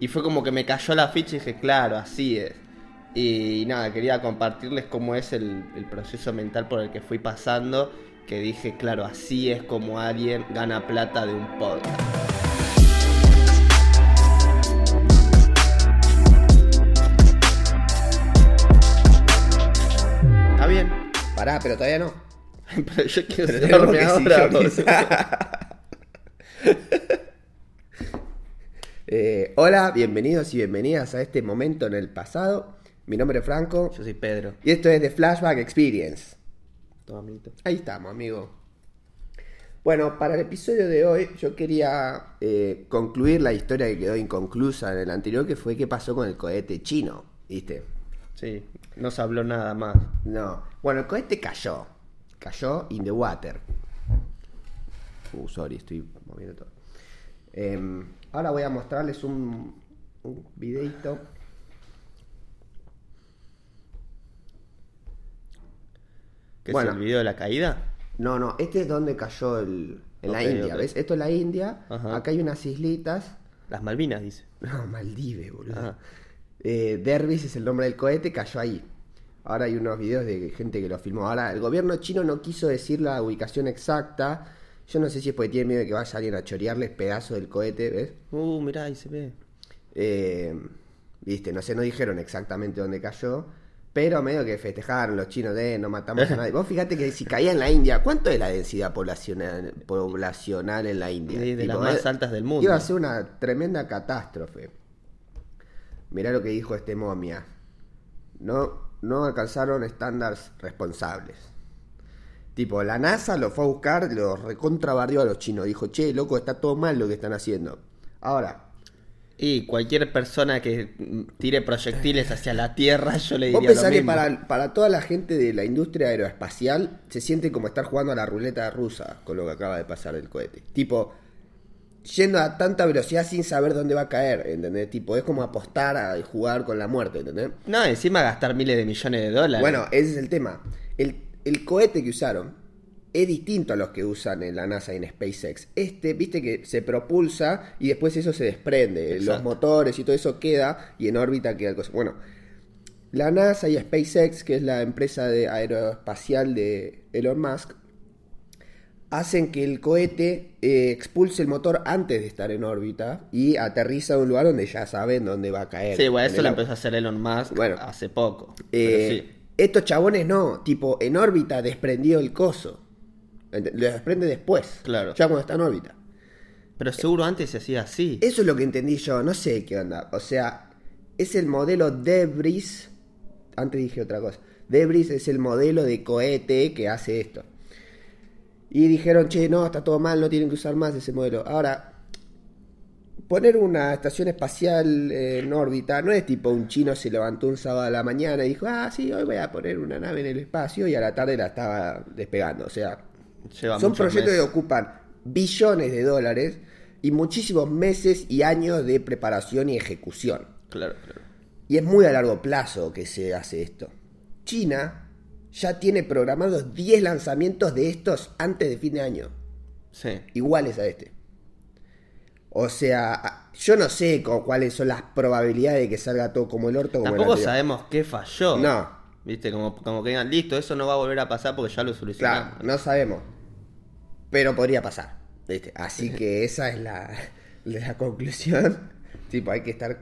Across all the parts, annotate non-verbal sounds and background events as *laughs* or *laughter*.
Y fue como que me cayó la ficha y dije, claro, así es. Y nada, quería compartirles cómo es el, el proceso mental por el que fui pasando, que dije, claro, así es como alguien gana plata de un podcast. ¿Está bien? Pará, pero todavía no. *laughs* Pero yo quiero Pero ahora. *laughs* boludo. sincronizar. Eh, hola, bienvenidos y bienvenidas a este momento en el pasado. Mi nombre es Franco Yo soy Pedro. y esto es The Flashback Experience. Toma, amiguito. Ahí estamos, amigo. Bueno, para el episodio de hoy yo quería eh, concluir la historia que quedó inconclusa en el anterior, que fue qué pasó con el cohete chino, ¿viste? Sí, no se habló nada más. No. Bueno, el cohete cayó. Cayó in the water. Uh, sorry, estoy moviendo todo. Em, ahora voy a mostrarles un, un videito. ¿Qué Bueno. es el video de la caída? No, no, este es donde cayó el, en la India. ¿ves? Esto es la India. Ajá. Acá hay unas islitas. Las Malvinas, dice. No, Maldives, boludo. Eh, Dervis es el nombre del cohete, cayó ahí. Ahora hay unos videos de gente que lo filmó. Ahora, el gobierno chino no quiso decir la ubicación exacta. Yo no sé si es porque tiene miedo de que vaya alguien a chorearles pedazos del cohete, ¿ves? Uh, mirá, ahí se ve. Eh, Viste, no sé, no dijeron exactamente dónde cayó. Pero medio que festejaron los chinos de no matamos a nadie. *laughs* Vos fíjate que si caía en la India, ¿cuánto es la densidad poblacional, poblacional en la India? De, de Tipo, las más altas del mundo. Iba a ser una tremenda catástrofe. Mirá lo que dijo este momia. No, no alcanzaron estándares responsables. Tipo, la NASA lo fue a buscar, lo recontrabardió a los chinos. Dijo, che, loco, está todo mal lo que están haciendo. Ahora, Y cualquier persona que tire proyectiles hacia la Tierra, yo le vos diría lo pensás que para, para toda la gente de la industria aeroespacial se siente como estar jugando a la ruleta rusa con lo que acaba de pasar el cohete. Tipo, yendo a tanta velocidad sin saber dónde va a caer, ¿entendés? Tipo, es como apostar a jugar con la muerte, ¿entendés? No, encima gastar miles de millones de dólares. Bueno, ese es el tema. El, el cohete que usaron es distinto a los que usan en la NASA y en SpaceX. Este, viste que se propulsa y después eso se desprende. Los motores y todo eso queda y en órbita queda el cosa. Bueno, la NASA y SpaceX, que es la empresa de aeroespacial de Elon Musk, hacen que el cohete eh, expulse el motor antes de estar en órbita y aterriza a un lugar donde ya saben dónde va a caer. sí, bueno, En eso lo empezó a hacer Elon Musk Bueno. hace poco. Eh. Estos chabones no, tipo, en órbita desprendió el coso. Lo desprende después. Claro. Ya cuando está en órbita. Pero seguro antes se hacía así. Eso es lo que entendí yo, no sé qué onda. O sea, es el modelo Debris. Antes dije otra cosa. Debris es el modelo de cohete que hace esto. Y dijeron, che, no, está todo mal, no tienen que usar más ese modelo. Ahora, poner una estación espacial en órbita no es tipo un chino se levantó un sábado a la mañana y dijo, ah, sí, hoy voy a poner una nave en el espacio y a la tarde la estaba despegando. O sea, Lleva son proyectos que ocupan billones de dólares y muchísimos meses y años de preparación y ejecución. Claro, claro. Y es muy a largo plazo que se hace esto. China ya tiene programados 10 lanzamientos de estos antes de fin de año, Sí. iguales a este. O sea, yo no sé co- cuáles son las probabilidades de que salga todo como el orto como Tampoco sabemos qué falló. No. Viste, como, como que digan, listo, eso no va a volver a pasar porque ya lo solucionamos. Claro, no sabemos. Pero podría pasar. ¿viste? Así que esa es la, *laughs* la conclusión. *laughs* tipo, hay que estar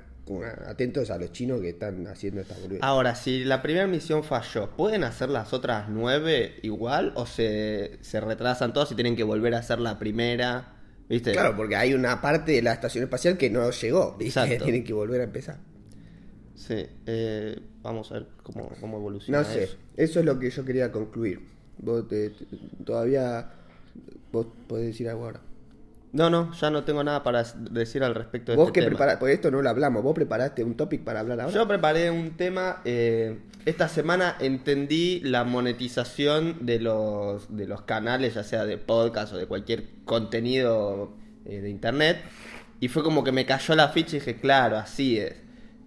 atentos a los chinos que están haciendo esta boludez. Ahora, si la primera misión falló, ¿pueden hacer las otras nueve igual? ¿O se, se retrasan todas y tienen que volver a hacer la primera? ¿Viste? Claro, porque hay una parte de la estación espacial que no llegó. ¿viste? *laughs* Tienen que volver a empezar. Sí. eh, vamos a ver cómo, cómo evoluciona. No sé. eso. Eso es lo que yo quería concluir. Vos te- te- todavía... Vos podés decir algo ahora. No, no, ya no tengo nada para decir al respecto de Vos este que preparaste, porque esto no lo hablamos, vos preparaste un topic para hablar ahora. Yo preparé un tema. eh, esta semana entendí la monetización de los, de los canales, ya sea de podcast o de cualquier contenido eh, de internet. Y fue como que me cayó la ficha y dije, claro, así es.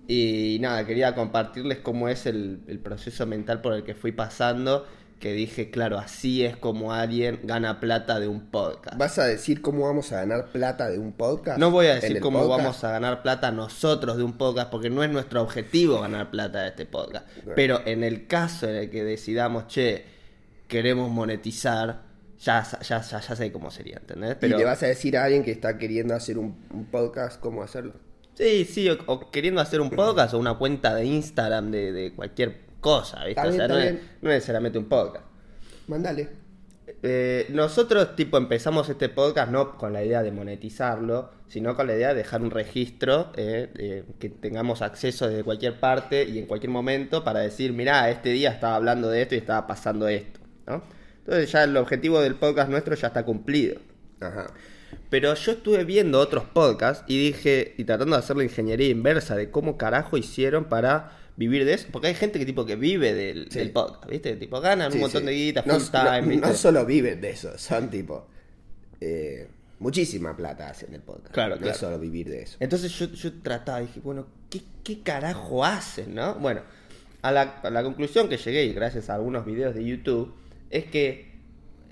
Y nada, quería compartirles cómo es el, el proceso mental por el que fui pasando, que dije, claro, así es como alguien gana plata de un podcast. ¿Vas a decir cómo vamos a ganar plata de un podcast? No voy a ¿En decir cómo podcast? vamos a ganar plata nosotros de un podcast, porque no es nuestro objetivo ganar plata de este podcast. Pero en el caso en el que decidamos, che, queremos monetizar, ya, ya, ya, ya sé cómo sería, ¿entendés? Pero, Y le vas a decir a alguien que está queriendo hacer un, un podcast cómo hacerlo. Sí, sí, o, o queriendo hacer un podcast o una cuenta de Instagram de, de cualquier cosa, ¿viste? Está o bien, sea, está no, es, bien. no necesariamente un podcast. Mándale. Eh, nosotros, tipo, empezamos este podcast no con la idea de monetizarlo, sino con la idea de dejar un registro eh, eh, que tengamos acceso desde cualquier parte y en cualquier momento para decir, mirá, este día estaba hablando de esto y estaba pasando esto, ¿no? Entonces ya el objetivo del podcast nuestro ya está cumplido. Ajá. Pero yo estuve viendo otros podcasts y dije, y tratando de hacer la ingeniería inversa de cómo carajo hicieron para vivir de eso, porque hay gente que tipo que vive del, Sí. del podcast, ¿viste? Tipo ganan Sí, un montón sí. de guita, No- full time, no, ¿viste? no solo viven de eso, son tipo. eh, muchísima plata hacen el podcast. Claro, no claro. solo vivir de eso. Entonces yo, yo trataba, dije, bueno, ¿qué, qué carajo hacen, no? Bueno, a la, a la conclusión que llegué, y gracias a algunos videos de YouTube, es que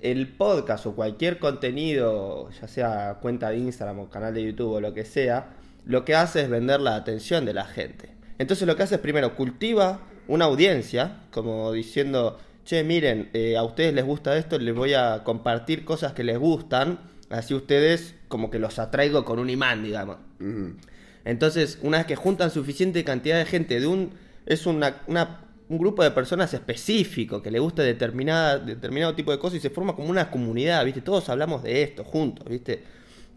el podcast o cualquier contenido, ya sea cuenta de Instagram o canal de YouTube o lo que sea, lo que hace es vender la atención de la gente. Entonces lo que hace es primero cultiva una audiencia, como diciendo, che, miren, eh, a ustedes les gusta esto, les voy a compartir cosas que les gustan, así ustedes como que los atraigo con un imán, digamos. Entonces, una vez que juntan suficiente cantidad de gente de un es una, una- un grupo de personas específico que le gusta determinada, determinado tipo de cosas y se forma como una comunidad, ¿viste? Todos hablamos de esto juntos, ¿viste?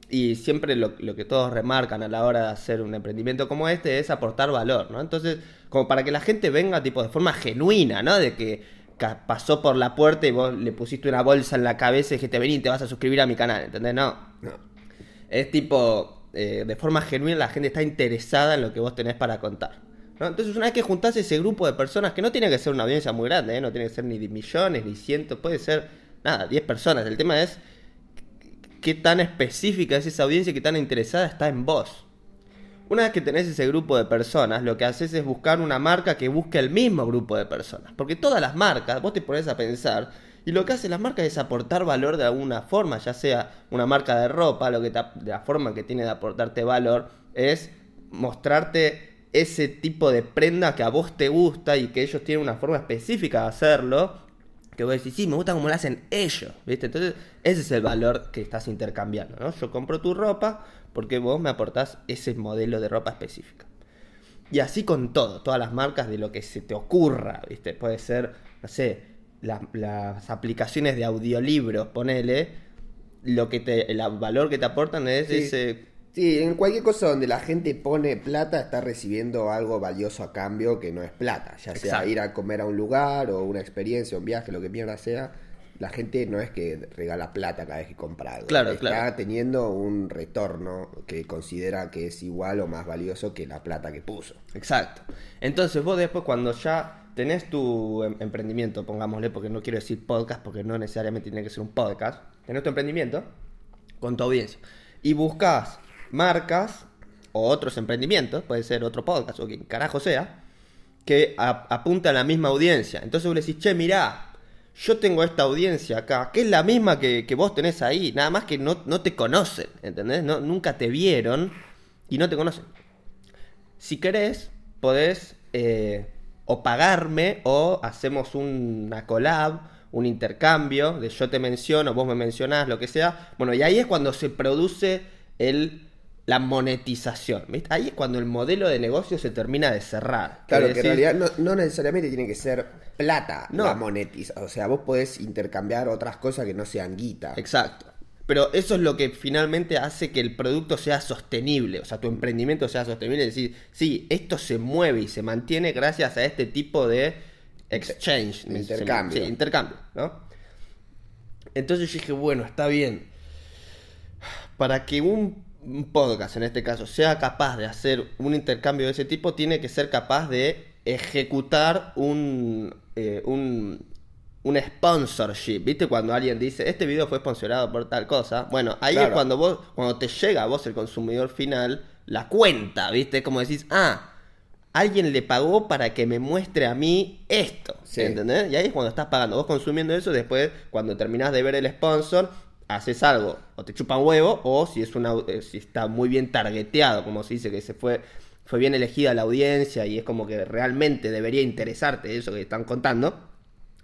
Y siempre lo, lo que todos remarcan a la hora de hacer un emprendimiento como este es aportar valor, ¿no? Entonces, como para que la gente venga tipo de forma genuina, ¿no? De que pasó por la puerta y vos le pusiste una bolsa en la cabeza y dijiste, vení, te vas a suscribir a mi canal, ¿entendés? No, No. es tipo, eh, de forma genuina la gente está interesada en lo que vos tenés para contar. ¿no? Entonces una vez que juntás ese grupo de personas, que no tiene que ser una audiencia muy grande, ¿eh? no tiene que ser ni de millones, ni cientos, puede ser, nada, 10 personas. El tema es qué tan específica es esa audiencia qué tan interesada está en vos. Una vez que tenés ese grupo de personas, lo que haces es buscar una marca que busque el mismo grupo de personas. Porque todas las marcas, vos te pones a pensar, y lo que hacen las marcas es aportar valor de alguna forma, ya sea una marca de ropa, lo que la forma que tiene de aportarte valor es mostrarte ese tipo de prenda que a vos te gusta y que ellos tienen una forma específica de hacerlo, que vos decís, sí, me gusta como lo hacen ellos, ¿viste? Entonces, ese es el valor que estás intercambiando, ¿no? Yo compro tu ropa porque vos me aportás ese modelo de ropa específica. Y así con todo, todas las marcas de lo que se te ocurra, ¿viste? Puede ser, no sé, la- las aplicaciones de audiolibros, ponele, lo que te, el valor que te aportan es Sí. ese... Sí, en cualquier cosa donde la gente pone plata está recibiendo algo valioso a cambio que no es plata, ya sea Exacto. ir a comer a un lugar o una experiencia, un viaje, lo que mierda sea. La gente no es que regala plata cada vez que compra algo. Claro, está claro. teniendo un retorno que considera que es igual o más valioso que la plata que puso. Exacto. Entonces vos después cuando ya tenés tu em- emprendimiento, pongámosle, porque no quiero decir podcast, porque no necesariamente tiene que ser un podcast, tenés tu emprendimiento con tu audiencia y buscas marcas o otros emprendimientos, puede ser otro podcast o quien carajo sea, que apunta a la misma audiencia. Entonces vos le decís, che, mirá, yo tengo esta audiencia acá, que es la misma que, que vos tenés ahí, nada más que no, no te conocen, ¿entendés? No, nunca te vieron y no te conocen. Si querés, podés eh, o pagarme o hacemos una collab, un intercambio de yo te menciono, vos me mencionás, lo que sea. Bueno, y ahí es cuando se produce el, la monetización. ¿viste? Ahí es cuando el modelo de negocio se termina de cerrar. Claro, Que que en realidad no, no necesariamente tiene que ser plata No. la monetiza. O sea, vos podés intercambiar otras cosas que no sean guita. Exacto. Pero eso es lo que finalmente hace que el producto sea sostenible, o sea, tu emprendimiento sea sostenible. Es decir, sí, esto se mueve y se mantiene gracias a este tipo de exchange. Intercambio. Sí, intercambio, ¿no? Entonces yo dije, bueno, está bien. Para que un, un podcast, en este caso, sea capaz de hacer un intercambio de ese tipo, tiene que ser capaz de ejecutar un, eh, un, un sponsorship. ¿Viste? Cuando alguien dice, este video fue sponsorado por tal cosa. Bueno, ahí es cuando vos, cuando te llega a vos el consumidor final, la cuenta, ¿viste? Como decís, ah, alguien le pagó para que me muestre a mí esto. Sí. ¿Entendés? Y ahí es cuando estás pagando. Vos consumiendo eso, después, cuando terminás de ver el sponsor, haces algo. O te chupan huevo, o si es una eh, si está muy bien targeteado, como se dice, que se fue, fue bien elegida la audiencia y es como que realmente debería interesarte eso que están contando.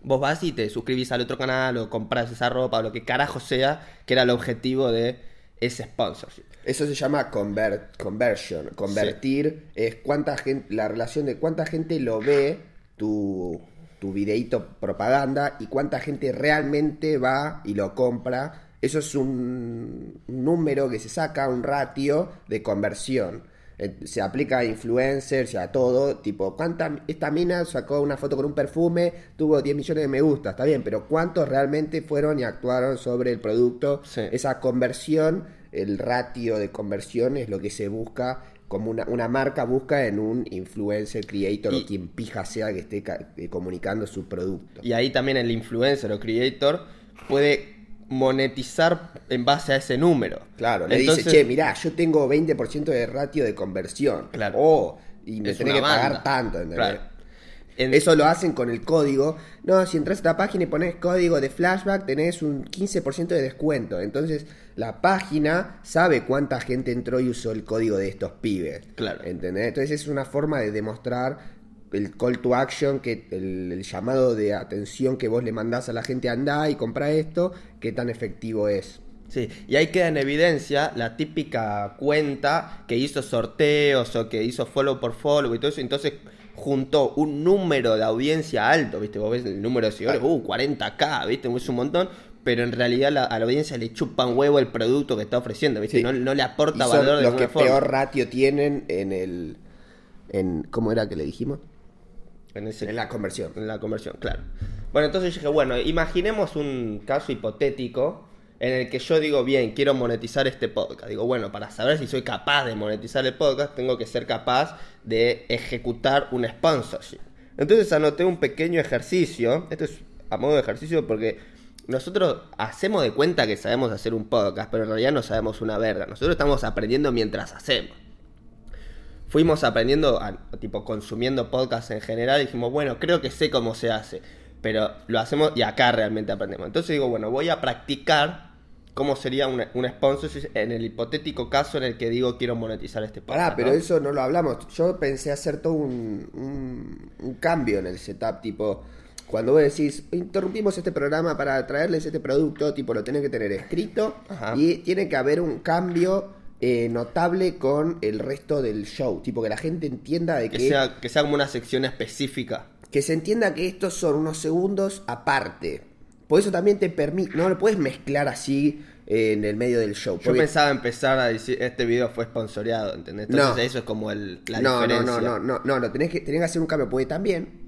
Vos vas y te suscribís al otro canal o compras esa ropa o lo que carajo sea, que era el objetivo de ese sponsorship. Eso se llama convert, conversion. Convertir es cuánta gente, la relación de cuánta gente lo ve tu, tu videíto propaganda y cuánta gente realmente va y lo compra. Eso es un, número que se saca, un ratio de conversión. Eh, Se aplica a influencers y a todo. Tipo, ¿cuánta, esta mina sacó una foto con un perfume, tuvo 10 millones de me gusta, está bien, pero ¿cuántos realmente fueron y actuaron sobre el producto? Sí. Esa conversión, el ratio de conversión es lo que se busca, como una, una marca busca en un influencer, creator Y- o quien pija sea que esté eh, comunicando su producto. Y ahí también el influencer o creator puede monetizar en base a ese número. Claro, le Entonces- dice, che, mirá, yo tengo 20% de ratio de conversión. Claro. Oh, y me tenés que pagar tanto, ¿entendés? Claro. En- Eso lo hacen con el código. No, si entras a esta página y pones código de flashback, tenés un 15% de descuento. Entonces, la página sabe cuánta gente entró y usó el código de estos pibes. Claro. ¿Entendés? Entonces, es una forma de demostrar el call to action, que el, el llamado de atención que vos le mandás a la gente, andá y compra esto, qué tan efectivo es. Sí, y ahí queda en evidencia la típica cuenta que hizo sorteos o que hizo follow por follow y todo eso. Entonces juntó un número de audiencia alto, ¿viste? Vos ves el número de seguidores, uh, 40k, ¿viste? Es un montón. Pero en realidad la- a la audiencia le chupan huevo el producto que está ofreciendo, ¿viste? Sí. No, no le aporta Y son valor de los que forma. peor ratio tienen en el... En, ¿Cómo era que le dijimos? En ese- En la conversión. En la conversión, claro. Bueno, entonces yo dije, bueno, imaginemos un caso hipotético en el que yo digo, bien, quiero monetizar este podcast. Digo, bueno, para saber si soy capaz de monetizar el podcast, tengo que ser capaz de ejecutar un sponsorship. Entonces anoté un pequeño ejercicio. Esto es a modo de ejercicio porque nosotros hacemos de cuenta que sabemos hacer un podcast, pero en realidad no sabemos una verga. Nosotros estamos aprendiendo mientras hacemos fuimos aprendiendo, a- tipo consumiendo podcasts en general, y dijimos, bueno, creo que sé cómo se hace, pero lo hacemos y acá realmente aprendemos. Entonces digo, bueno, voy a practicar cómo sería un, un sponsorship en el hipotético caso en el que digo quiero monetizar este podcast. Pará, pero ¿no? eso no lo hablamos. Yo pensé hacer todo un, un, un cambio en el setup, tipo, cuando vos decís, interrumpimos este programa para traerles este producto, tipo, lo tenés que tener escrito Ajá. y tiene que haber un cambio eh, notable con el resto del show, tipo, que la gente entienda de que, que, sea, que sea como una sección específica. que se entienda que estos son unos segundos aparte. Por eso también te permite, no lo puedes mezclar así eh, en el medio del show. Yo porque- pensaba empezar a decir, este video fue sponsoreado, ¿entendés? Entonces No. eso es como el, la no, no, no, no, no, no, no, tenés que, tenés que hacer un cambio, porque también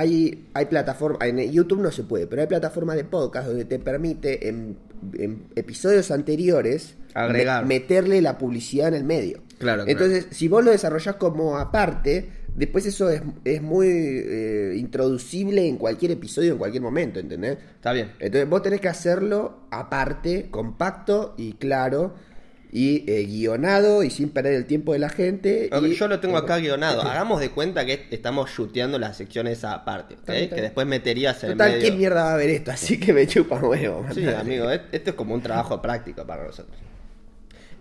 hay, hay plataformas, en YouTube no se puede, pero hay plataformas de podcast donde te permite en, en episodios anteriores Agregar. me- meterle la publicidad en el medio. Claro, claro. Entonces, si vos lo desarrollás como aparte, después eso es, es muy eh, introducible en cualquier episodio, en cualquier momento, ¿entendés? Está bien. Entonces vos tenés que hacerlo aparte, compacto y claro, y eh, guionado y sin perder el tiempo de la gente. Y- yo lo tengo acá guionado. *laughs* Hagamos de cuenta que estamos chuteando las secciones aparte, ¿ok? Está bien, está Que después meterías en Total, el ¿qué medio. mierda va a ver esto? Así que me chupa huevo. Sí, amigo, esto es como un trabajo práctico para nosotros.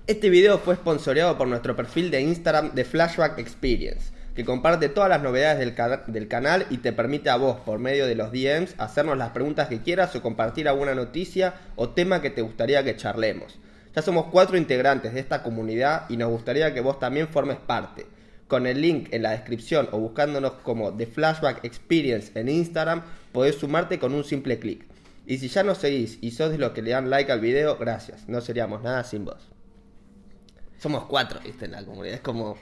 Este video fue sponsoreado por nuestro perfil de Instagram de Flashback Experience, que comparte todas las novedades del, del canal y te permite a vos, por medio de los DMs, hacernos las preguntas que quieras o compartir alguna noticia o tema que te gustaría que charlemos. Ya somos cuatro integrantes de esta comunidad y nos gustaría que vos también formes parte. Con el link en la descripción o buscándonos como The Flashback Experience en Instagram, podés sumarte con un simple clic. Y si ya nos seguís y sos de los que le dan like al video, gracias. No seríamos nada sin vos. Somos cuatro, viste, en la comunidad. Es como.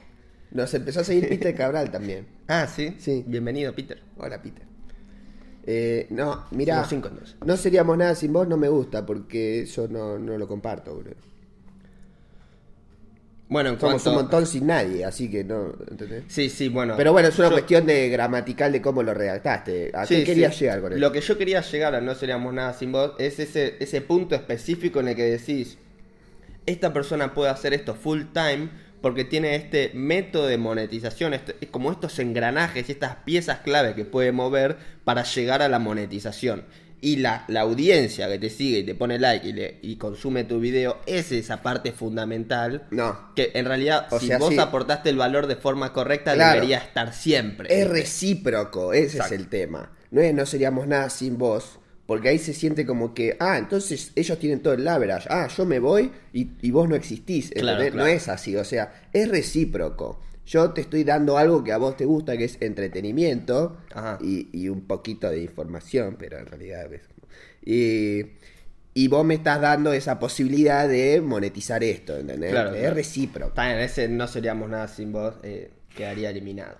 Nos empezó a seguir Peter Cabral también. Ah, sí. Sí. Bienvenido, Peter. Hola, Peter. Eh, no, mira, cinco, no seríamos nada sin vos, no me gusta, porque eso no, no lo comparto, bro. Bueno, en Somos cuanto- un montón sin nadie, así que no, ¿entendés? Sí, sí, bueno. Pero bueno, es una yo- cuestión de gramatical de cómo lo redactaste. ¿A Sí, qué querías sí. llegar con eso? Lo que yo quería llegar a No Seríamos Nada Sin Vos es ese, ese punto específico en el que decís, esta persona puede hacer esto full time porque tiene este método de monetización, este- es como estos engranajes y estas piezas clave que puede mover para llegar a la monetización. Y la, la audiencia que te sigue y te pone like y, le, y consume tu video es esa parte fundamental. No. Que en realidad, O si sea, vos sí. aportaste el valor de forma correcta, Claro. debería estar siempre. Es recíproco, ese Exacto. es el tema. No es no seríamos nada sin vos, porque ahí se siente como que, ah, entonces ellos tienen todo el leverage, ah, yo me voy y, y vos no existís. Claro, ¿entendés? claro. No es así, o sea, es recíproco. Yo te estoy dando algo que a vos te gusta, que es entretenimiento y, y un poquito de información, pero en realidad es... Y, y vos me estás dando esa posibilidad de monetizar esto, ¿entendés? Claro, es recíproco. Está bien, ese no seríamos nada sin vos, eh, quedaría eliminado.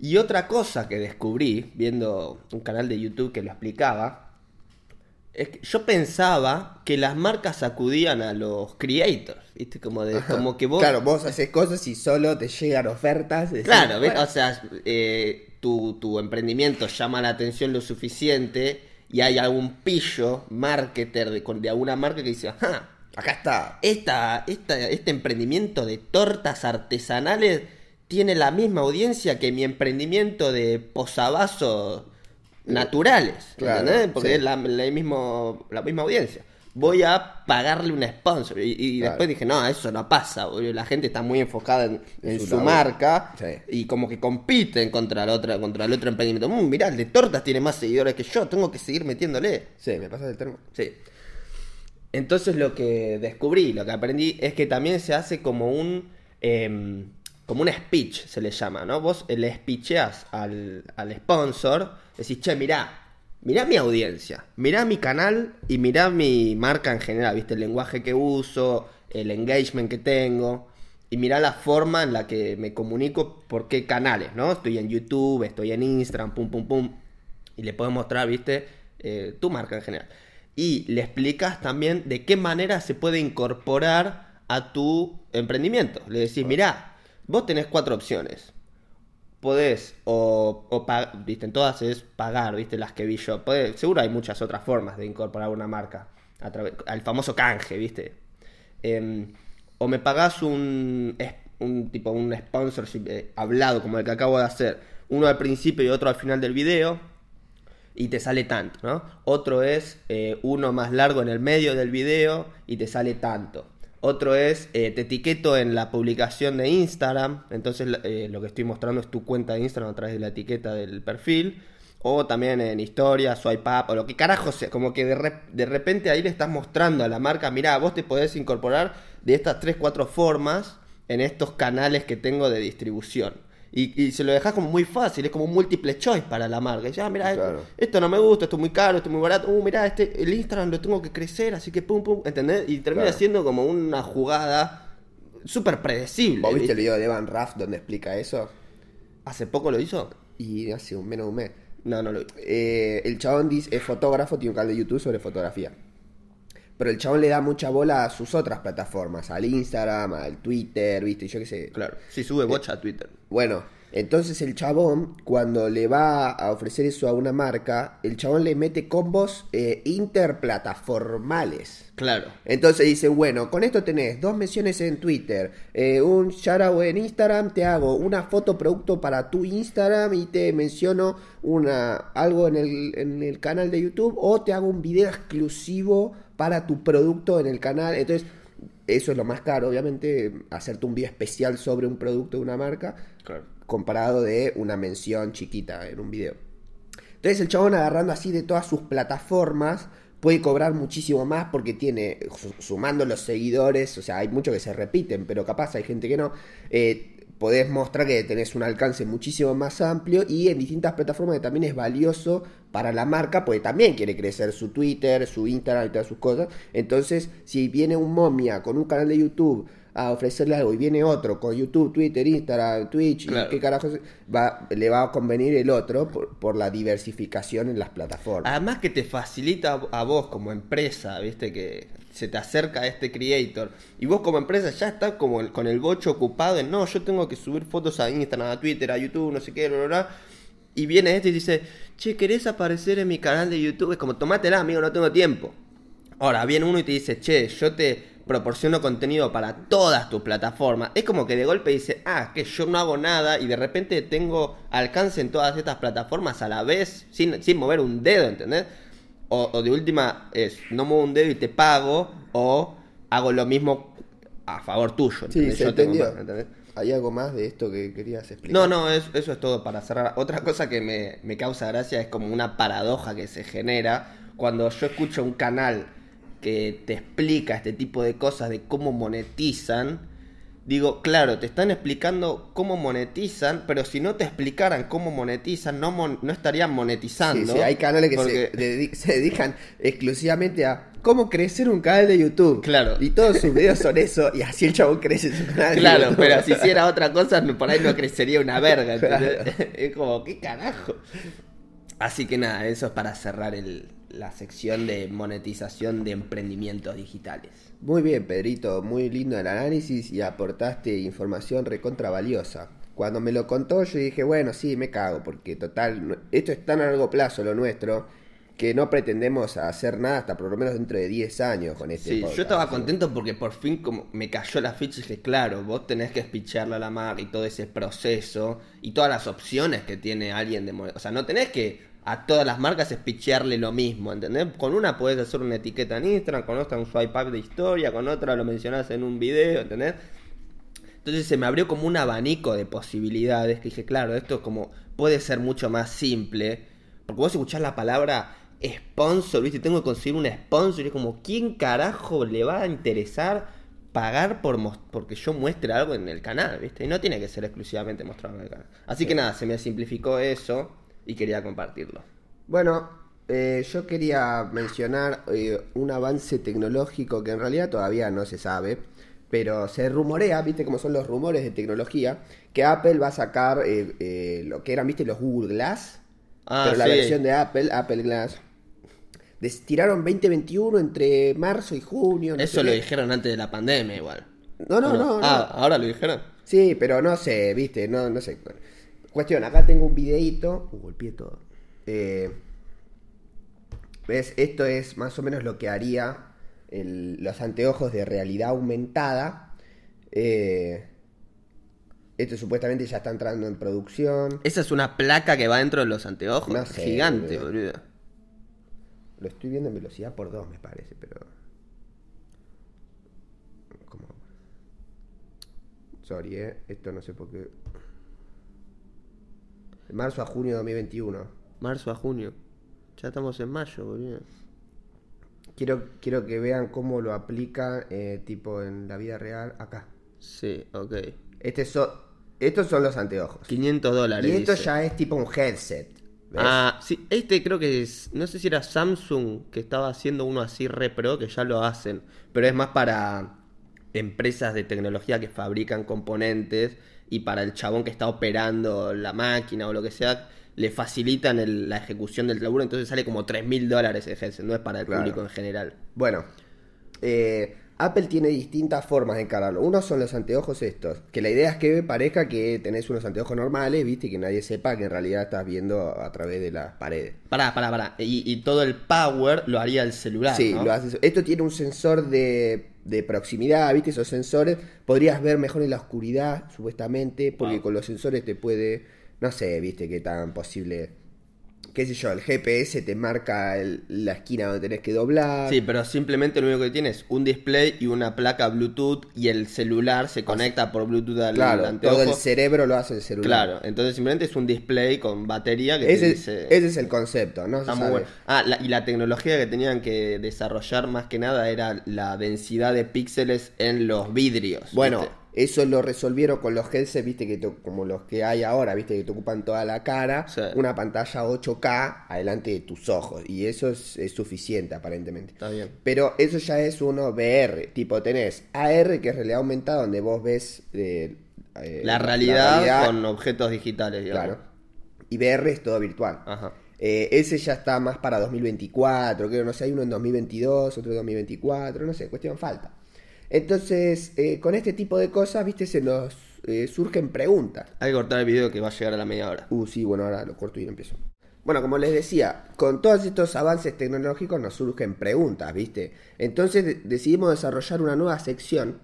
Y otra cosa que descubrí viendo un canal de YouTube que lo explicaba, es que yo pensaba que las marcas acudían a los creators, ¿viste? Como, de, como que vos... Claro, vos haces cosas y solo te llegan ofertas. decís, Claro, o sea, eh, tu, tu emprendimiento llama la atención lo suficiente y hay algún pillo, marketer de, con- de alguna marca que dice, ajá, acá está. esta, esta, este emprendimiento de tortas artesanales tiene la misma audiencia que mi emprendimiento de posavasos naturales. Claro, ¿entendés? Porque sí. es la, la mismo, la misma audiencia. Voy a pagarle un sponsor. Y, y Claro. después dije, no, eso no pasa. La gente está muy enfocada en, en su marca Sí. y como que compiten contra la otra, contra el otro emprendimiento. Mm, mirá, el de tortas tiene más seguidores que yo, tengo que seguir metiéndole. Sí, me pasas el termo. Sí. Entonces lo que descubrí, lo que aprendí, es que también se hace como un em, como un speech, se le llama, ¿no? Vos le speecheás al, al sponsor, decís, che, mirá, mirá mi audiencia, mirá mi canal y mirá mi marca en general, ¿viste? El lenguaje que uso, el engagement que tengo. Y mirá la forma en la que me comunico por qué canales, ¿no? Estoy en YouTube, estoy en Instagram, pum, pum, pum. Y le puedes mostrar, viste, Eh, tu marca en general. Y le explicas también de qué manera se puede incorporar a tu emprendimiento. Le decís, mirá, vos tenés cuatro opciones. Podés, o, o viste, en todas es pagar, viste, las que vi yo. Seguro hay muchas otras formas de incorporar una marca. A al famoso canje, viste. Em, o me pagás un, un tipo un sponsorship eh, hablado como el que acabo de hacer, uno al principio y otro al final del video y te sale tanto, ¿no? Otro es eh, uno más largo en el medio del video y te sale tanto. Otro es eh, te etiqueto en la publicación de Instagram, entonces eh, lo que estoy mostrando es tu cuenta de Instagram a través de la etiqueta del perfil. O también en historias, swipe up, o lo que carajo sea. Como que de, de repente ahí le estás mostrando a la marca, mira, vos te podés incorporar de estas 3, 4 formas en estos canales que tengo de distribución. Y, y se lo dejas como muy fácil, es como un múltiple choice para la marca. Ya, mira, Claro. esto no me gusta, esto es muy caro, esto es muy barato. Uh, mira, este, el Instagram lo tengo que crecer, así que pum, pum, ¿entendés? Y termina Claro. siendo como una jugada súper predecible. ¿Vos viste ¿viste? el video de Evan Raff donde explica eso? ¿Hace poco lo hizo? Y hace un menos de un mes. No, no lo vi. Eh, el chabón dice, es fotógrafo, tiene un canal de YouTube sobre fotografía. Pero el chabón le da mucha bola a sus otras plataformas, al Instagram, al Twitter, viste, yo qué sé. Claro, si sube bocha a Twitter. Bueno, entonces el chabón, cuando le va a ofrecer eso a una marca, el chabón le mete combos eh, interplataformales. Claro. Entonces dice, bueno, con esto tenés dos menciones en Twitter, eh, un shoutout en Instagram, te hago una foto producto para tu Instagram y te menciono una algo en el, en el canal de YouTube o te hago un video exclusivo para tu producto en el canal. Entonces, eso es lo más caro, obviamente, hacerte un video especial sobre un producto de una marca Claro. comparado de una mención chiquita en un video. Entonces el chabón agarrando así de todas sus plataformas puede cobrar muchísimo más porque tiene, su- sumando los seguidores, o sea, hay muchos que se repiten, pero capaz hay gente que no, eh, podés mostrar que tenés un alcance muchísimo más amplio y en distintas plataformas que también es valioso para la marca, porque también quiere crecer su Twitter, su Instagram y todas sus cosas. Entonces, si viene un momia con un canal de YouTube a ofrecerle algo y viene otro con YouTube, Twitter, Instagram, Twitch, Claro. y qué carajo va, le va a convenir el otro por, por la diversificación en las plataformas. Además que te facilita a vos como empresa, viste, que se te acerca a este creator. Y vos como empresa ya estás como el- con el bocho ocupado en, no, yo tengo que subir fotos a Instagram, a Twitter, a YouTube, no sé qué, bla, bla, bla. Y viene este y dice, che, ¿querés aparecer en mi canal de YouTube? Es como, tomátela, amigo, no tengo tiempo. Ahora, viene uno y te dice, che, yo te proporciono contenido para todas tus plataformas, es como que de golpe dice, ah, que yo no hago nada y de repente tengo alcance en todas estas plataformas a la vez, sin, sin mover un dedo, ¿entendés? O, o de última es, no muevo un dedo y te pago, o hago lo mismo a favor tuyo. Sí, se Yo tengo entendió. más, ¿entendés? ¿Hay algo más de esto que querías explicar? No, no, es- eso es todo para cerrar. Otra cosa que me, me causa gracia es como una paradoja que se genera cuando yo escucho un canal que te explica este tipo de cosas de cómo monetizan. Digo, claro, te están explicando cómo monetizan, pero si no te explicaran cómo monetizan, no, mon- no estarían monetizando. Sí, sí, hay canales que porque- *laughs* se, se dedican exclusivamente a cómo crecer un canal de YouTube. Claro. Y todos sus videos son eso, y así el chabón crece su canal. de Claro, YouTube. pero si *laughs* hiciera otra cosa, por ahí no crecería una verga. ¿entendés? *laughs* Es como, ¿qué carajo? Así que nada, eso es para cerrar el- la sección de monetización de emprendimientos digitales. Muy bien, Pedrito, muy lindo el análisis y aportaste información recontra valiosa. Cuando me lo contó, yo dije, bueno, sí, me cago, porque total, esto es tan a largo plazo lo nuestro, que no pretendemos hacer nada hasta por lo menos dentro de 10 años con este Sí, podcast, yo estaba ¿sí? contento porque por fin como me cayó la ficha y dije, claro, vos tenés que spicharle a la marca y todo ese proceso y todas las opciones que tiene alguien de O sea, no tenés que a todas las marcas spicharle lo mismo, ¿entendés? Con una podés hacer una etiqueta en Instagram, con otra un swipe up de historia, con otra lo mencionás en un video, ¿entendés? Entonces se me abrió como un abanico de posibilidades que dije, claro, esto como puede ser mucho más simple. Porque vos escuchás la palabra sponsor, ¿viste? Tengo que conseguir un sponsor y es como, ¿quién carajo le va a interesar pagar por porque yo muestre algo en el canal, ¿viste? Y no tiene que ser exclusivamente mostrado en el canal. Así que nada, se me simplificó eso y quería compartirlo. Bueno, eh, yo quería mencionar eh, un avance tecnológico que en realidad todavía no se sabe, pero se rumorea, viste cómo son los rumores de tecnología, que Apple va a sacar eh, eh, lo que eran, viste, los Google Glass, Ah, pero la versión de Apple, Apple Glass. Tiraron 2021 entre marzo y junio. no Eso lo qué. dijeron antes de la pandemia igual. No, no, ¿O no, no. Ah, ahora lo dijeron. Sí, pero no sé, viste, no, no sé. Cuestión, acá tengo un videíto. Uh, golpeé todo. Eh, ¿Ves? Esto es más o menos lo que haría el- los anteojos de realidad aumentada. Eh, esto supuestamente ya está entrando en producción. Esa es una placa que va dentro de los anteojos. No sé, Gigante, boludo. boludo. Lo estoy viendo en velocidad por dos, me parece, pero. ¿Cómo? Sorry, eh. Esto no sé por qué. Marzo a junio de 2021. Marzo a junio. Ya estamos en mayo, boludo. Quiero, quiero que vean cómo lo aplica, eh, tipo en la vida real, acá. Sí, ok. Este so- estos son los anteojos. 500 dólares. Y esto dice. ya es tipo un headset. ¿ves? Ah, sí, este creo que es. No sé si era Samsung que estaba haciendo uno así re pro, que ya lo hacen. Pero es más para empresas de tecnología que fabrican componentes y para el chabón que está operando la máquina o lo que sea, le facilitan el- la ejecución del laburo. Entonces sale como 3 mil dólares ese no es para el Claro. público en general. Bueno, eh, Apple tiene distintas formas de encararlo. Uno son los anteojos estos, que la idea es que parezca que tenés unos anteojos normales, viste, y que nadie sepa que en realidad estás viendo a través de las paredes. Pará, pará, pará. Y, y todo el power lo haría el celular. sí, ¿no? lo haces. Esto tiene un sensor de, de proximidad, viste, esos sensores. Podrías ver mejor en la oscuridad, supuestamente, porque Wow. con los sensores te puede, no sé, viste, qué tan posible. Qué sé yo, el GPS te marca el- la esquina donde tenés que doblar. Sí, pero simplemente lo único que tiene es un display y una placa Bluetooth y el celular se conecta por Bluetooth al Claro, anteojo. todo el cerebro lo hace el celular. Claro, entonces simplemente es un display con batería que te Ese, dice... ese es el concepto, ¿no? Está muy bueno. Ah, la- y la tecnología que tenían que desarrollar más que nada era la densidad de píxeles en los vidrios. Bueno. Eso lo resolvieron con los headsets, viste, que te- como los que hay ahora, viste, que te ocupan toda la cara, Sí. una pantalla 8K adelante de tus ojos, y eso es, es suficiente aparentemente. Está bien. Pero eso ya es uno VR, tipo tenés AR, que es realidad aumentada, donde vos ves eh, eh, La realidad, realidad, con objetos digitales, digamos. Claro. Y VR es todo virtual. Ajá. Eh, ese ya está más para 2024, creo, no sé, hay uno en 2022, otro en 2024, no sé, cuestión falta. Entonces, eh, con este tipo de cosas, viste, se nos eh, surgen preguntas. Hay que cortar el video que va a llegar a la media hora. Uh, sí, bueno, ahora lo corto y empiezo. Bueno, como les decía, con todos estos avances tecnológicos nos surgen preguntas, ¿viste? Entonces de- decidimos desarrollar una nueva sección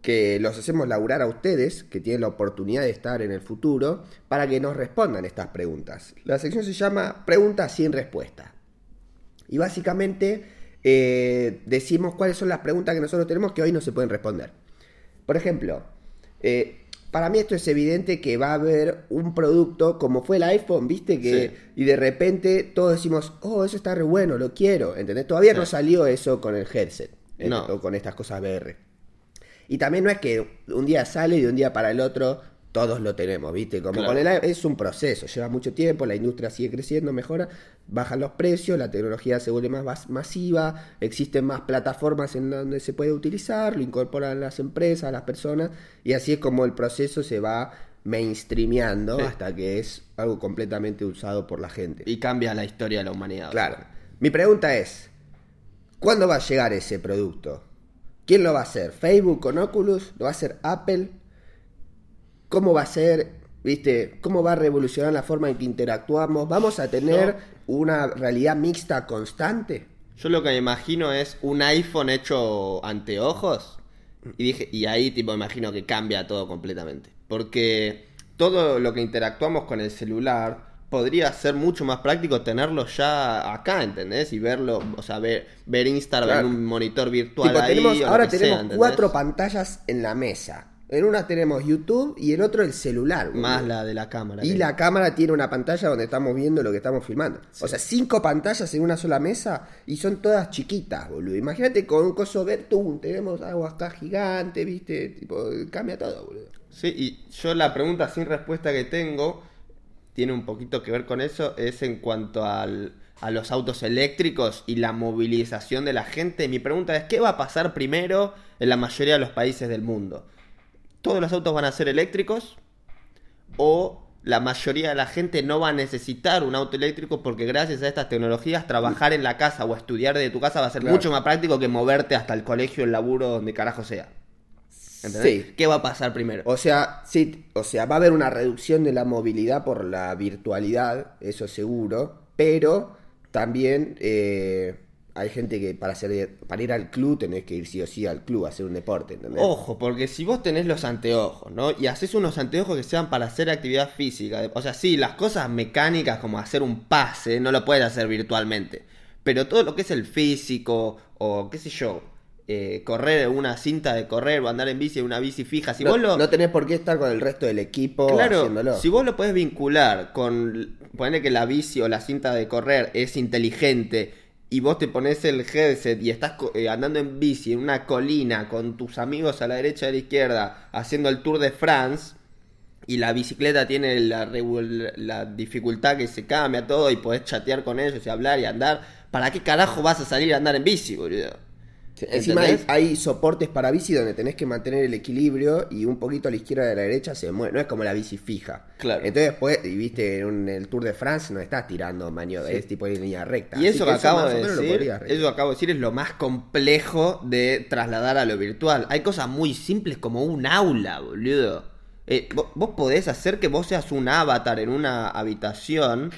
que los hacemos laburar a ustedes, que tienen la oportunidad de estar en el futuro, para que nos respondan estas preguntas. La sección se llama Preguntas sin respuesta. Y básicamente eh, decimos cuáles son las preguntas que nosotros tenemos que hoy no se pueden responder. Por ejemplo, eh, para mí esto es evidente que va a haber un producto como fue el iPhone, ¿viste? Que, Sí. Y de repente todos decimos, oh, eso está re bueno, lo quiero, ¿entendés? Todavía Sí. no salió eso con el headset. No. o con estas cosas VR. Y también no es que un día sale y de un día para el otro todos lo tenemos, ¿viste? Como Claro. con el es un proceso, lleva mucho tiempo, la industria sigue creciendo, mejora, bajan los precios, la tecnología se vuelve más mas- masiva, existen más plataformas en donde se puede utilizar, lo incorporan las empresas, las personas, y así es como el proceso se va mainstreameando Sí. hasta que es algo completamente usado por la gente. Y cambia la historia de la humanidad. Claro. Mi pregunta es, ¿cuándo va a llegar ese producto? ¿Quién lo va a hacer? ¿Facebook con Oculus? ¿Lo va a hacer Apple? ¿Cómo va a ser? ¿Viste? ¿Cómo va a revolucionar la forma en que interactuamos? ¿Vamos a tener una realidad mixta constante? Yo lo que me imagino es un iPhone hecho anteojos. Y dije, y ahí tipo imagino que cambia todo completamente. Porque todo lo que interactuamos con el celular podría ser mucho más práctico tenerlo ya acá, ¿entendés? Y verlo, o sea, ver, ver Instagram Claro. en un monitor virtual Tipo, ahí. tenemos, ahora tenemos cuatro pantallas en la mesa. En una tenemos YouTube y en otro el celular. boludo. Más la de la cámara. Y la cámara tiene una pantalla donde estamos viendo lo que estamos filmando. O sea, cinco pantallas en una sola mesa y son todas chiquitas, boludo. Imagínate con un coso Vertum, tenemos algo acá gigante, ¿viste? Tipo, cambia todo, boludo. Sí, y yo la pregunta sin respuesta que tengo tiene un poquito que ver con eso, es en cuanto al- a los autos eléctricos y la movilización de la gente. Mi pregunta es, ¿qué va a pasar primero en la mayoría de los países del mundo? ¿Todos los autos van a ser eléctricos? ¿O la mayoría de la gente no va a necesitar un auto eléctrico porque gracias a estas tecnologías trabajar en la casa o estudiar desde tu casa va a ser Claro. mucho más práctico que moverte hasta el colegio, el laburo, donde carajo sea? ¿Entendés? Sí. ¿Qué va a pasar primero? O sea, sí, o sea, va a haber una reducción de la movilidad por la virtualidad, eso seguro, pero también eh, hay gente que para hacer para ir al club tenés que ir sí o sí al club a hacer un deporte, ¿entendés? Ojo, porque si vos tenés los anteojos, ¿no? Y haces unos anteojos que sean para hacer actividad física. O sea, sí, las cosas mecánicas como hacer un pase no lo puedes hacer virtualmente. Pero todo lo que es el físico o qué sé yo, eh, correr una cinta de correr o andar en bici en una bici fija, si no, vos lo... no tenés por qué estar con el resto del equipo Claro, haciéndolo. si vos lo podés vincular con, ponerle que la bici o la cinta de correr es inteligente y vos te pones el headset y estás eh, andando en bici en una colina con tus amigos a la derecha y a la izquierda haciendo el Tour de France y la bicicleta tiene la, la dificultad que se cambia todo y podés chatear con ellos y hablar y andar, ¿para qué carajo vas a salir a andar en bici, boludo? Encima hay, hay soportes para bici donde tenés que mantener el equilibrio y un poquito a la izquierda a la derecha se mueve. No es como la bici fija. Claro. Entonces, después, y viste, en el Tour de France no estás tirando maniobras, Sí. es tipo en línea recta. Y eso que, acabo de decir, eso que acabo de decir es lo más complejo de trasladar a lo virtual. Hay cosas muy simples como un aula, boludo. Eh, vos, vos podés hacer que vos seas un avatar en una habitación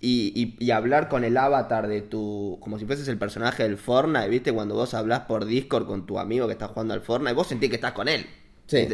y, y- y hablar con el avatar de tu. como si fueses el personaje del Fortnite, ¿viste? Cuando vos hablás por Discord con tu amigo que está jugando al Fortnite, vos sentís que estás con él. Sí.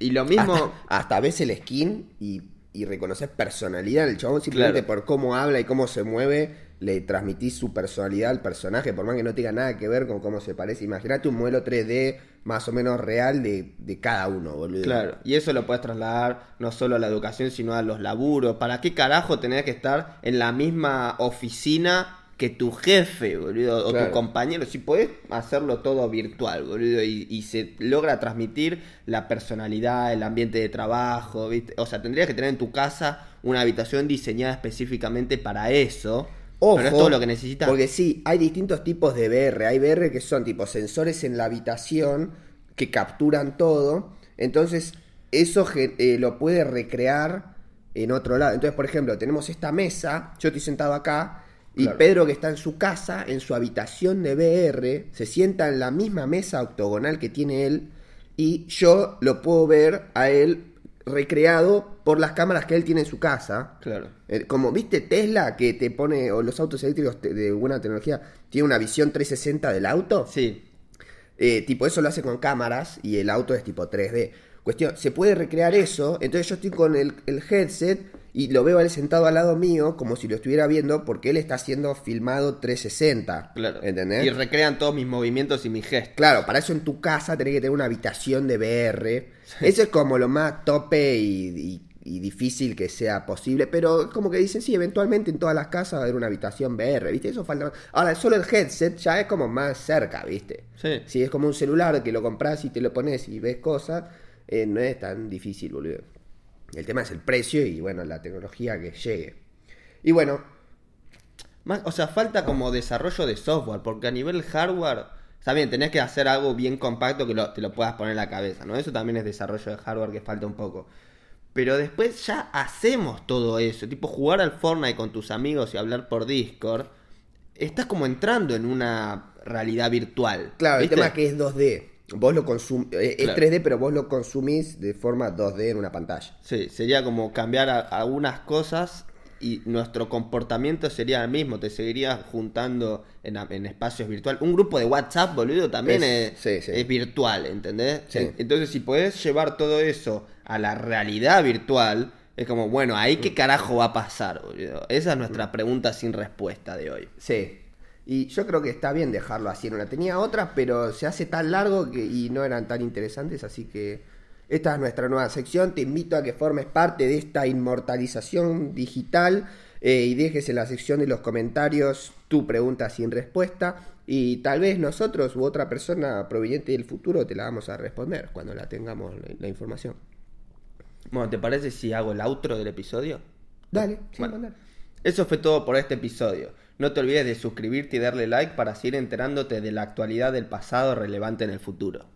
y lo mismo. Hasta, hasta ves el skin y, y reconoces personalidad del chabón simplemente Claro. por cómo habla y cómo se mueve. Le transmitís su personalidad al personaje, por más que no tenga nada que ver con cómo se parece. Imagínate un modelo 3D más o menos real de, de cada uno, boludo. Claro, y eso lo puedes trasladar no solo a la educación, sino a los laburos. ¿Para qué carajo tenés que estar en la misma oficina que tu jefe, boludo, o Claro. tu compañero? Si podés hacerlo todo virtual, boludo, y, y se logra transmitir la personalidad, el ambiente de trabajo, ¿viste? O sea, tendrías que tener en tu casa una habitación diseñada específicamente para eso. Ojo, pero es todo lo que necesitas. Porque sí, hay distintos tipos de VR. Hay VR que son tipo sensores en la habitación que capturan todo. Entonces, eso eh, lo puede recrear en otro lado. Entonces, por ejemplo, tenemos esta mesa. Yo estoy sentado acá. Y Claro. Pedro, que está en su casa, en su habitación de VR, se sienta en la misma mesa octogonal que tiene él. Y yo lo puedo ver a él recreado por las cámaras que él tiene en su casa. Claro. Eh, Como viste Tesla que te pone, o los autos eléctricos te- de buena tecnología, tiene una visión 360 del auto. Sí. Eh, tipo, eso lo hace con cámaras y el auto es tipo 3D. Cuestión, se puede recrear eso. Entonces yo estoy con el, el headset y lo veo él sentado al lado mío como si lo estuviera viendo porque él está siendo filmado 360. Claro. ¿Entendés? Y recrean todos mis movimientos y mis gestos. Claro, para eso en tu casa tenés que tener una habitación de VR. Eso es como lo más tope y, y- y difícil que sea posible. Pero como que dicen, sí, eventualmente en todas las casas va a haber una habitación VR, ¿viste? Eso falta. Ahora, solo el headset ya es como más cerca, ¿viste? Sí. Si es como un celular que lo compras y te lo pones y ves cosas, eh, no es tan difícil, boludo. El tema es el precio y, bueno, la tecnología que llegue. Y bueno, Más, o sea, falta como desarrollo de software, porque a nivel hardware, está bien, tenés que hacer algo bien compacto que lo- te lo puedas poner en la cabeza, ¿no? Eso también es desarrollo de hardware que falta un poco. Pero después ya hacemos todo eso, tipo jugar al Fortnite con tus amigos y hablar por Discord, estás como entrando en una realidad virtual. Claro, ¿viste? el tema es que es 2D. Vos lo consumís, es Claro. 3D, pero vos lo consumís de forma 2D en una pantalla. Sí, sería como cambiar a- algunas cosas y nuestro comportamiento sería el mismo. Te seguirías juntando en, en espacios virtuales. Un grupo de WhatsApp, boludo, también Es- es, sí, sí. es virtual, ¿entendés? Sí. En- Entonces, si podés llevar todo eso a la realidad virtual, es como, bueno, ahí qué carajo va a pasar, boludo. Esa es nuestra pregunta sin respuesta de hoy. Sí. Y yo creo que está bien dejarlo así en una. Tenía otras, pero se hace tan largo que, y no eran tan interesantes, así que esta es nuestra nueva sección. Te invito a que formes parte de esta inmortalización digital eh, y dejes en la sección de los comentarios tu pregunta sin respuesta. Y tal vez nosotros u otra persona proveniente del futuro te la vamos a responder cuando la tengamos la, la información. Bueno, ¿te parece si hago el outro del episodio? Dale, sí, Bueno. mandale. Eso fue todo por este episodio. No te olvides de suscribirte y darle like para seguir enterándote de la actualidad del pasado relevante en el futuro.